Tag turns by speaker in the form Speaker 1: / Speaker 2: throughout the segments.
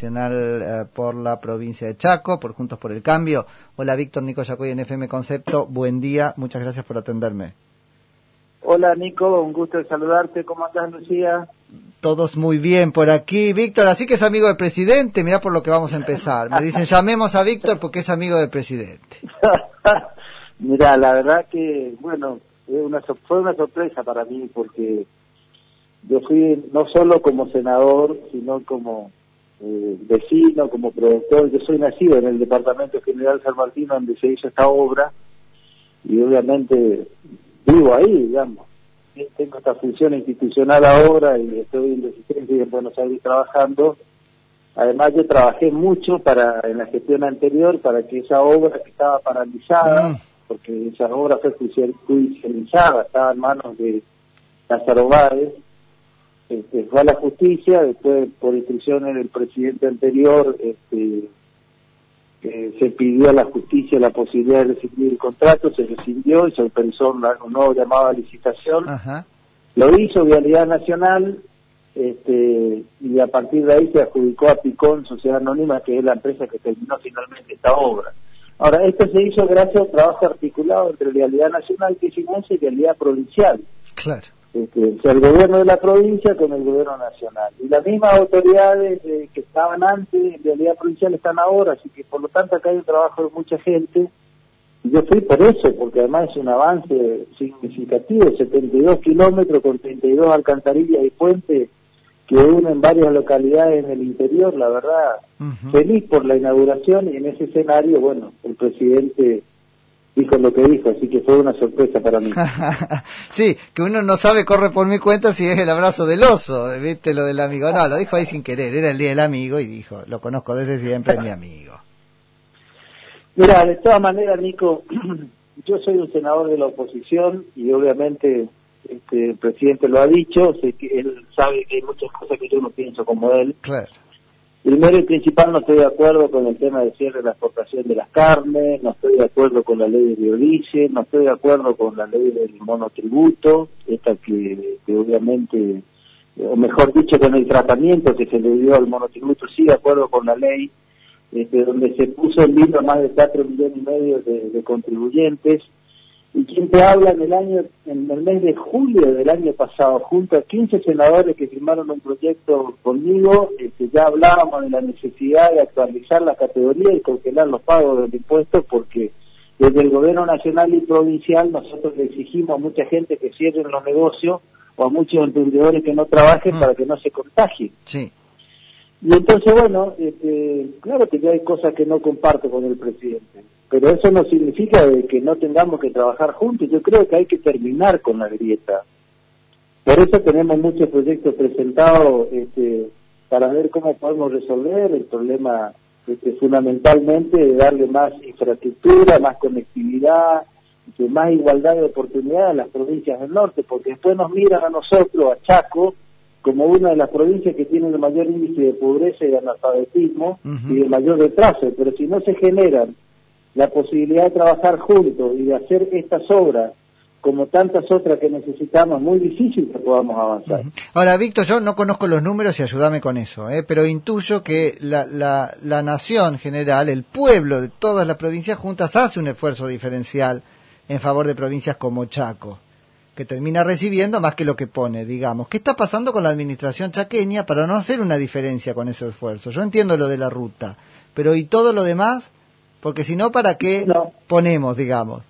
Speaker 1: Nacional eh, por la provincia de Chaco, por Juntos por el Cambio. Hola, Víctor Nico Yacoy en FM Concepto. Buen día, muchas gracias por atenderme.
Speaker 2: Hola, Nico, un gusto de saludarte. ¿Cómo estás, Lucía?
Speaker 1: Todos muy bien por aquí. Víctor, así que es amigo del presidente. Mira por lo que vamos a empezar. Me dicen, llamemos a Víctor porque es amigo del presidente.
Speaker 2: Mira, la verdad que, bueno, una, fue una sorpresa para mí porque yo fui no solo como senador, sino como eh, vecino, como productor. Yo soy nacido en el Departamento General San Martín, donde se hizo esta obra, y obviamente vivo ahí, digamos. Tengo esta función institucional ahora y estoy en Resistencia y en Buenos Aires trabajando. Además, yo trabajé mucho para en la gestión anterior para que esa obra que estaba paralizada, mm. porque esa obra fue judicializada, estaba en manos de Lázaro Báez, este, fue a la justicia, después por instrucciones del presidente anterior, este, se pidió a la justicia la posibilidad de rescindir el contrato, se rescindió y se autorizó una, nueva llamada licitación. Lo hizo Vialidad Nacional este, y a partir de ahí se adjudicó a Picón, Sociedad Anónima, que es la empresa que terminó finalmente esta obra. Ahora, esto se hizo gracias a un trabajo articulado entre Vialidad Nacional, que es y Vialidad Provincial.
Speaker 1: Claro
Speaker 2: este, el gobierno de la provincia con el gobierno nacional. Y las mismas autoridades que estaban antes, en realidad provincial, están ahora, así que por lo tanto acá hay un trabajo de mucha gente. Y yo fui por eso, porque además es un avance significativo, 72 kilómetros con 32 alcantarillas y puentes que unen varias localidades en el interior, la verdad, feliz por la inauguración. Y en ese escenario, bueno, el presidente dijo lo que dijo, así que fue una sorpresa para mí.
Speaker 1: sí, que uno no sabe, corre por mi cuenta si es el abrazo del oso, viste lo del amigo. No, lo dijo ahí sin querer, era el día del amigo y dijo, lo conozco desde siempre, es mi amigo.
Speaker 2: Mira, de todas maneras, Nico, yo soy un senador de la oposición y obviamente este, el presidente lo ha dicho, sé que él sabe que hay muchas cosas que yo no pienso como él.
Speaker 1: Claro.
Speaker 2: Primero y principal, no estoy de acuerdo con el tema de cierre de la exportación de las carnes, no estoy de acuerdo con la ley de biodiesel, no estoy de acuerdo con la ley del monotributo, esta que, obviamente, o mejor dicho, con el tratamiento que se le dio al monotributo, sí de acuerdo con la ley, este, donde se puso en vilo más de 4 millones y medio de contribuyentes, y quien te habla en el año, en el mes de julio del año pasado, junto a 15 senadores que firmaron un proyecto conmigo, este, ya hablábamos de la necesidad de actualizar la categoría y congelar los pagos del impuesto porque desde el gobierno nacional y provincial nosotros le exigimos a mucha gente que cierren los negocios o a muchos emprendedores que no trabajen mm. para que no se contagien.
Speaker 1: Sí.
Speaker 2: Y entonces, bueno, este, claro que ya hay cosas que no comparto con el presidente pero eso no significa que no tengamos que trabajar juntos. Yo creo que hay que terminar con la grieta. Por eso tenemos muchos proyectos presentados este, para ver cómo podemos resolver el problema este, fundamentalmente de darle más infraestructura, más conectividad, más igualdad de oportunidades a las provincias del norte, porque después nos miran a nosotros, a Chaco, como una de las provincias que tiene el mayor índice de pobreza y de analfabetismo y de mayor retraso, pero si no se generan la posibilidad de trabajar juntos y de hacer estas obras como tantas otras que necesitamos, muy difícil que podamos avanzar.
Speaker 1: Ahora, Víctor, yo no conozco los números y ayúdame con eso, ¿eh? pero intuyo que la, la, la nación general, el pueblo de todas las provincias juntas hace un esfuerzo diferencial en favor de provincias como Chaco, que termina recibiendo más que lo que pone, digamos. ¿Qué está pasando con la administración chaqueña para no hacer una diferencia con ese esfuerzo? Yo entiendo lo de la ruta, pero ¿y todo lo demás? Porque si no, ¿para qué ponemos, digamos?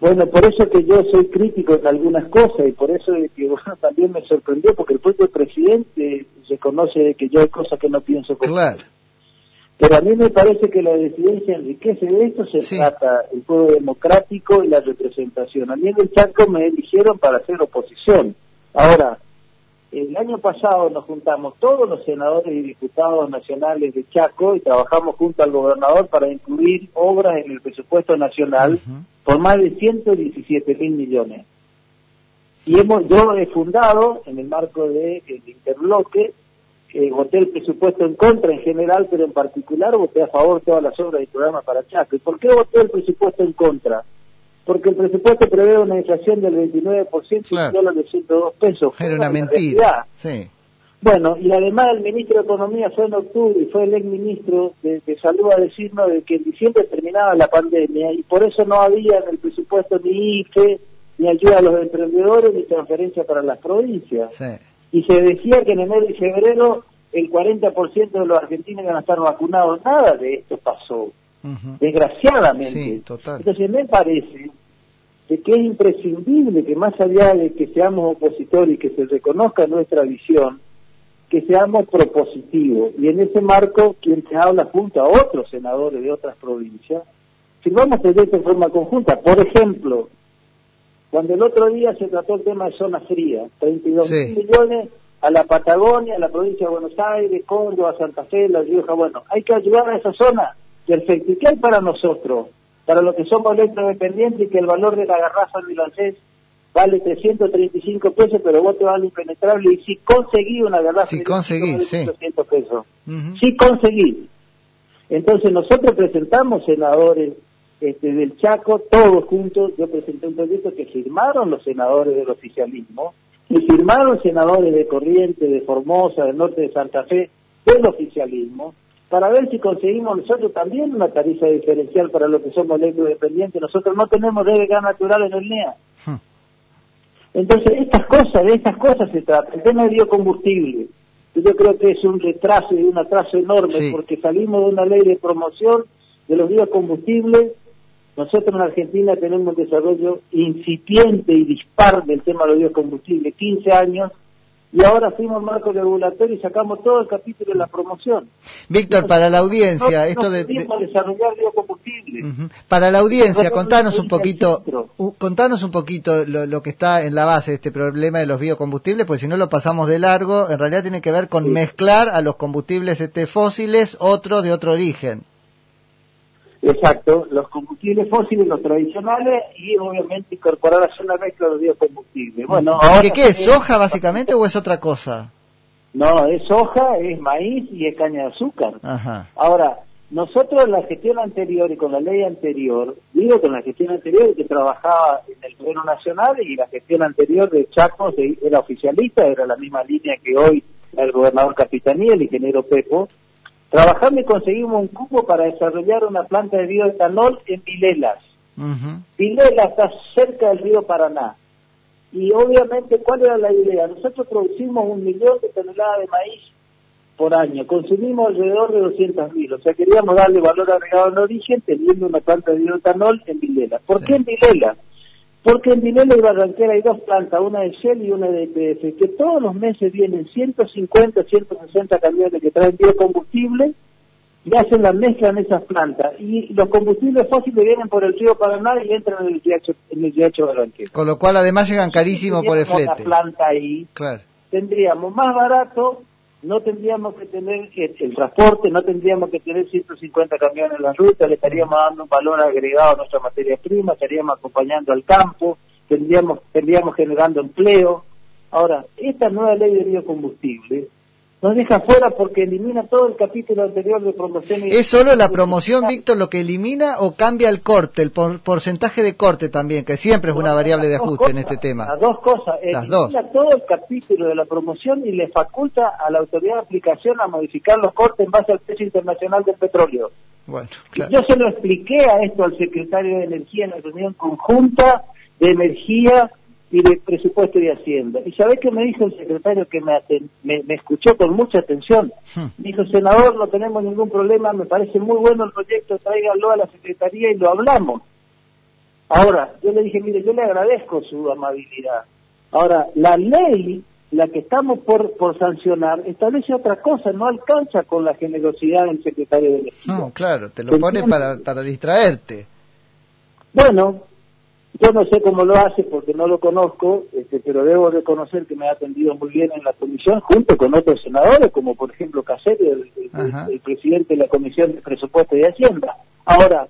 Speaker 2: Bueno, por eso que yo soy crítico en algunas cosas y por eso que también me sorprendió porque el propio presidente reconoce que yo hay cosas que no pienso como
Speaker 1: Claro.
Speaker 2: Pero a mí me parece que la decidencia enriquece de esto, se trata el pueblo democrático y la representación. A mí en el Chaco me eligieron para hacer oposición. Ahora, el año pasado nos juntamos todos los senadores y diputados nacionales de Chaco y trabajamos junto al gobernador para incluir obras en el presupuesto nacional por más de 117 mil millones. Y hemos, yo he fundado, en el marco del de, interbloque, eh, voté el presupuesto en contra en general, pero en particular voté a favor de todas las obras y programas para Chaco. ¿Y por qué voté el presupuesto en contra? Porque el presupuesto prevé una inflación del 29% y un dólar de 102 pesos.
Speaker 1: Era una, mentira. Sí.
Speaker 2: Bueno, y además el ministro de Economía fue en octubre y fue el ex ministro de, Salud a decirnos de que en diciembre terminaba la pandemia y por eso no había en el presupuesto ni IFE, ni ayuda a los emprendedores, ni transferencia para las provincias. Y se decía que en enero y febrero el 40% de los argentinos iban a estar vacunados. Nada de esto pasó, desgraciadamente. Entonces me parece de que es imprescindible que más allá de que seamos opositores y que se reconozca nuestra visión, que seamos propositivos. Y en ese marco, quien te habla junto a otros senadores de otras provincias, firmamos proyectos en forma conjunta. Por ejemplo, cuando el otro día se trató el tema de zona fría, 32 mil millones a la Patagonia, a la provincia de Buenos Aires, Córdoba, Santa Fe, La Rioja, bueno, hay que ayudar a esa zona. Perfecto. ¿Y qué hay para nosotros? Para los que somos electrodependientes y que el valor de la garrafa milancés vale 335 pesos, pero vos te vale impenetrable y si conseguí una garrafa
Speaker 1: si conseguí, sí.
Speaker 2: pesos. Si conseguí. Entonces nosotros presentamos senadores este, del Chaco, todos juntos, yo presenté un proyecto que firmaron los senadores del oficialismo, y firmaron senadores de Corriente, de Formosa, del norte de Santa Fe, del oficialismo, para ver si conseguimos nosotros también una tarifa diferencial para los que somos electrodependientes. Nosotros no tenemos de gas natural en el NEA. Hmm. Entonces, estas cosas, de estas cosas se trata. El tema de biocombustible, yo creo que es un retraso y un atraso enorme, porque salimos de una ley de promoción de los biocombustibles. Nosotros en Argentina tenemos un desarrollo incipiente y dispar del tema de los biocombustibles, 15 años, y ahora fuimos marco regulatorio y sacamos todo el capítulo de la promoción.
Speaker 1: Víctor, para la audiencia, esto de,
Speaker 2: desarrollar
Speaker 1: Para la audiencia, contanos un poquito, contanos un poquito lo, que está en la base de este problema de los biocombustibles, pues si no lo pasamos de largo, en realidad tiene que ver con mezclar a los combustibles este, fósiles otros de otro origen.
Speaker 2: Exacto, los combustibles fósiles, los tradicionales y obviamente incorporar a una mezcla de los biocombustibles. Bueno,
Speaker 1: ¿Qué, ¿Qué es soja básicamente o es otra cosa?
Speaker 2: No, es soja, es maíz y es caña de azúcar. Ajá. Ahora, nosotros en la gestión anterior y con la ley anterior, digo con la gestión anterior que trabajaba en el gobierno nacional y la gestión anterior de Chaco era oficialista, era la misma línea que hoy el gobernador Capitanía, el ingeniero Pepo, Trabajando y conseguimos un cupo para desarrollar una planta de bioetanol en Vilelas. Vilelas está cerca del río Paraná. Y obviamente, ¿cuál era la idea? Nosotros producimos un millón de toneladas de maíz por año, consumimos alrededor de 200.000, o sea, queríamos darle valor agregado al origen teniendo una planta de bioetanol en Vilelas. ¿Por qué en Vilelas? Porque en Vilela y Barranquera hay dos plantas, una de Shell y una de EPF, que todos los meses vienen 150, 160 camiones que traen biocombustible y hacen la mezcla en esas plantas. Y los combustibles fósiles vienen por el río Paraná y entran en el riacho, en el Barranquera.
Speaker 1: Con lo cual además llegan carísimo por el flete.
Speaker 2: planta ahí, claro. tendríamos más barato no tendríamos que tener el transporte, no tendríamos que tener 150 camiones en la ruta, le estaríamos dando un valor agregado a nuestra materia prima, estaríamos acompañando al campo, tendríamos, tendríamos generando empleo. Ahora, esta nueva ley de biocombustible nos deja fuera porque elimina todo el capítulo anterior de promoción.
Speaker 1: ¿Es solo la promoción, Víctor, lo que elimina o cambia el corte, el porcentaje de corte también, que siempre es una variable de ajuste en este tema?
Speaker 2: Las dos cosas. Las elimina todo el capítulo de la promoción y le faculta a la autoridad de aplicación a modificar los cortes en base al precio internacional del petróleo. Bueno, Yo se lo expliqué a esto al secretario de Energía en la reunión conjunta de energía y de presupuesto y hacienda. ¿Y sabés qué me dijo el secretario que me, me, escuchó con mucha atención? Hmm. Dijo, senador, no tenemos ningún problema, me parece muy bueno el proyecto, tráigalo a la secretaría y lo hablamos. Ahora, yo le dije, mire, yo le agradezco su amabilidad. Ahora, la ley, la que estamos por, por sancionar, establece otra cosa, no alcanza con la generosidad del secretario de Energía.
Speaker 1: No, claro, te lo pone para, para distraerte.
Speaker 2: Bueno, yo no sé cómo lo hace porque no lo conozco, este, pero debo reconocer que me ha atendido muy bien en la comisión, junto con otros senadores, como por ejemplo Caserio, el, presidente de la Comisión de Presupuesto y Hacienda. Ahora,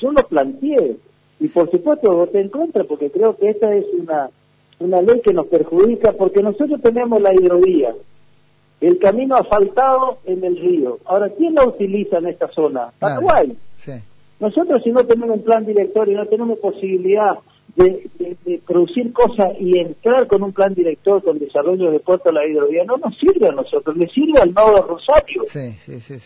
Speaker 2: yo lo planteé y por supuesto voté en contra porque creo que esta es una, una ley que nos perjudica porque nosotros tenemos la hidrovía, el camino asfaltado en el río. Ahora, ¿quién la utiliza en esta zona? Paraguay. Sí. Nosotros si no tenemos un plan director y no tenemos posibilidad de, producir cosas y entrar con un plan director con desarrollo de puerto a la hidrovía no nos sirve a nosotros, le sirve al nodo Rosario,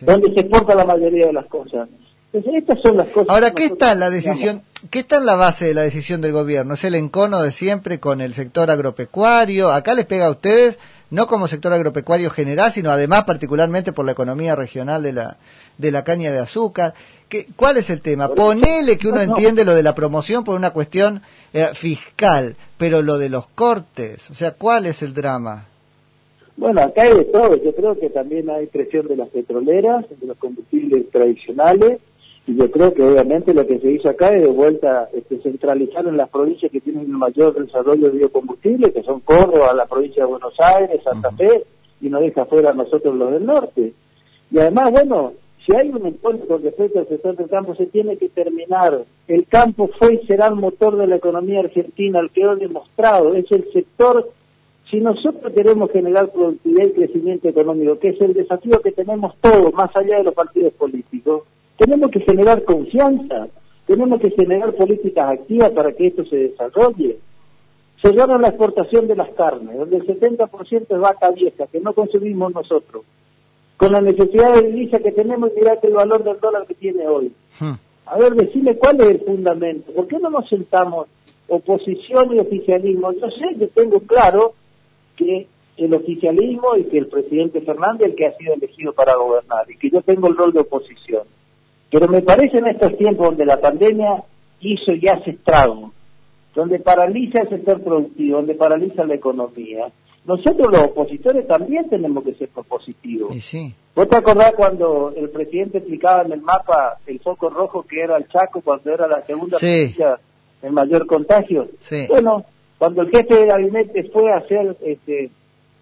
Speaker 2: donde se exporta la mayoría de las cosas. Entonces, estas son las cosas.
Speaker 1: Ahora, ¿qué está en la decisión? ¿Qué está en la base de la decisión del gobierno? ¿Es el encono de siempre con el sector agropecuario? Acá les pega a ustedes, no como sector agropecuario general, sino además particularmente por la economía regional de la, de la caña de azúcar. ¿Cuál es el tema? Ponele que uno entiende lo de la promoción por una cuestión eh, fiscal, pero lo de los cortes, o sea, ¿cuál es el drama?
Speaker 2: Bueno, acá hay de todo. Yo creo que también hay presión de las petroleras, de los combustibles tradicionales, y yo creo que obviamente lo que se hizo acá es de vuelta este, centralizar en las provincias que tienen el mayor desarrollo de biocombustible, que son Córdoba, la provincia de Buenos Aires, Santa Fe, y no deja fuera a nosotros los del norte. Y además, bueno, si hay un encuentro con respecto al sector del campo, se tiene que terminar. El campo fue y será el motor de la economía argentina, el que he demostrado. Es el sector, si nosotros queremos generar productividad y crecimiento económico, que es el desafío que tenemos todos, más allá de los partidos políticos, tenemos que generar confianza, tenemos que generar políticas activas para que esto se desarrolle. Cerraron la exportación de las carnes, donde el 70% es vaca vieja, que no consumimos nosotros con la necesidad de divisa que tenemos, y que el valor del dólar que tiene hoy. Hmm. A ver, decime cuál es el fundamento. ¿Por qué no nos sentamos oposición y oficialismo? Yo sé, yo tengo claro que el oficialismo y que el presidente Fernández el que ha sido elegido para gobernar y que yo tengo el rol de oposición. Pero me parece en estos tiempos donde la pandemia hizo y hace estrago, donde paraliza el sector productivo, donde paraliza la economía, nosotros los opositores también tenemos que ser propositivos.
Speaker 1: sí.
Speaker 2: ¿Vos te acordás cuando el presidente explicaba en el mapa el foco rojo que era el Chaco cuando era la segunda
Speaker 1: sí.
Speaker 2: el mayor contagio? Bueno, cuando el jefe de gabinete fue a hacer este,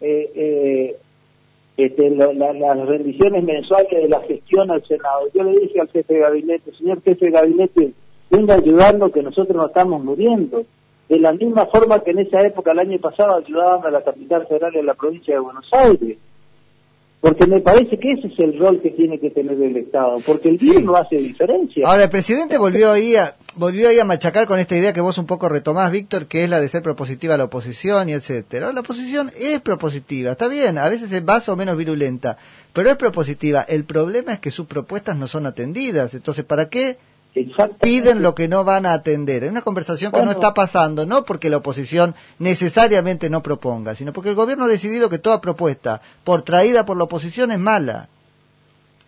Speaker 2: eh, eh, este, las rendiciones mensuales de la gestión al Senado, yo le dije al jefe de gabinete, señor jefe de gabinete, venga ayudando que nosotros nos estamos muriendo de la misma forma que en esa época, el año pasado, ayudaban a la capital federal a la provincia de Buenos Aires. Porque me parece que ese es el rol que tiene que tener el Estado, porque el bien no hace diferencia.
Speaker 1: Ahora, el presidente volvió ahí, a, volvió ahí a machacar con esta idea que vos un poco retomás, Víctor, que es la de ser propositiva a la oposición y etcétera. La oposición es propositiva, está bien, a veces es más o menos virulenta, pero es propositiva. El problema es que sus propuestas no son atendidas. Entonces, ¿para qué piden lo que no van a atender. Es una conversación que no está pasando, no porque la oposición necesariamente no proponga, sino porque el gobierno ha decidido que toda propuesta por traída por la oposición es mala.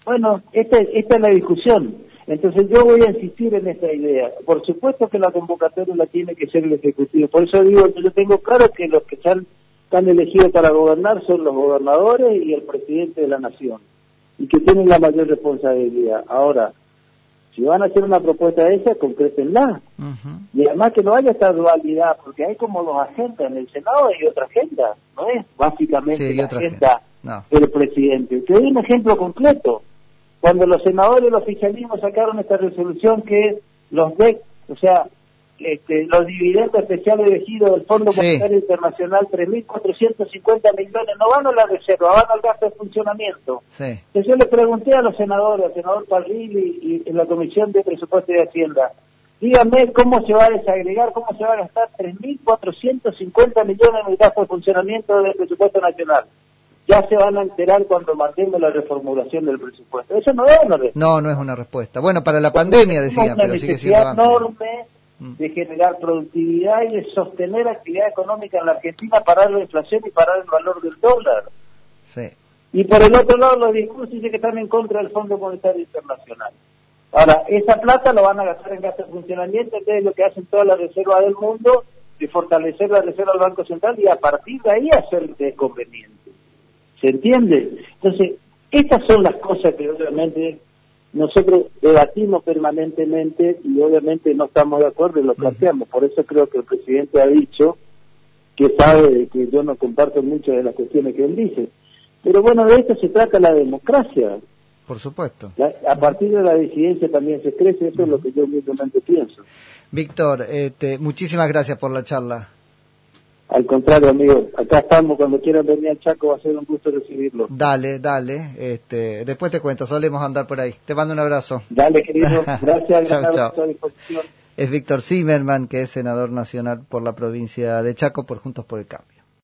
Speaker 2: Bueno, esta, esta es la discusión. Entonces yo voy a insistir en esta idea. Por supuesto que la convocatoria la tiene que ser el Ejecutivo. Por eso digo que yo tengo claro que los que están, están elegidos para gobernar son los gobernadores y el presidente de la Nación. Y que tienen la mayor responsabilidad. Ahora, si van a hacer una propuesta de esa, concrétenla. Y además que no haya esta dualidad, porque hay como dos agendas. En el Senado hay otra agenda, no es básicamente la agenda, del presidente. Te doy un ejemplo concreto. Cuando los senadores y el oficialismo sacaron esta resolución que los DEC, o sea, este, los dividendos especiales elegidos del Fondo Monetario Internacional, 3.450 millones, no van a la reserva, van al gasto de funcionamiento. Entonces yo le pregunté a los senadores, al senador Parrilli y, en la Comisión de Presupuesto de Hacienda, díganme cómo se va a desagregar, cómo se va a gastar 3.450 millones en el gasto de funcionamiento del presupuesto nacional. Ya se van a enterar cuando mandemos la reformulación del presupuesto. Eso no es una respuesta.
Speaker 1: No, no es una respuesta. Bueno, para la pandemia decían, pero sigue siendo
Speaker 2: enorme de generar productividad y de sostener actividad económica en la Argentina, parar la inflación y parar el valor del dólar. Y por el otro lado, los discursos dicen que están en contra del Fondo Monetario Internacional. Ahora, esa plata lo van a gastar en gasto de funcionamiento, entonces lo que hacen todas las reservas del mundo, de fortalecer la reserva del Banco Central y a partir de ahí hacer conveniente. ¿Se entiende? Entonces, estas son las cosas que obviamente nosotros debatimos permanentemente y obviamente no estamos de acuerdo y lo planteamos. Por eso creo que el presidente ha dicho que sabe que yo no comparto muchas de las cuestiones que él dice. Pero bueno, de esto se trata la democracia.
Speaker 1: Por supuesto.
Speaker 2: a partir de la disidencia también se crece, eso es lo que yo mismamente pienso.
Speaker 1: Víctor, este, muchísimas gracias por la charla.
Speaker 2: Al contrario, amigo, acá estamos, cuando quieran venir al Chaco va a ser un gusto recibirlo.
Speaker 1: Dale, dale, este, después te cuento, solemos andar por ahí. Te mando un abrazo.
Speaker 2: Dale, querido, gracias, chau, chau. a disposición.
Speaker 1: es Víctor Zimmerman, que es senador nacional por la provincia de Chaco por Juntos por el Cambio.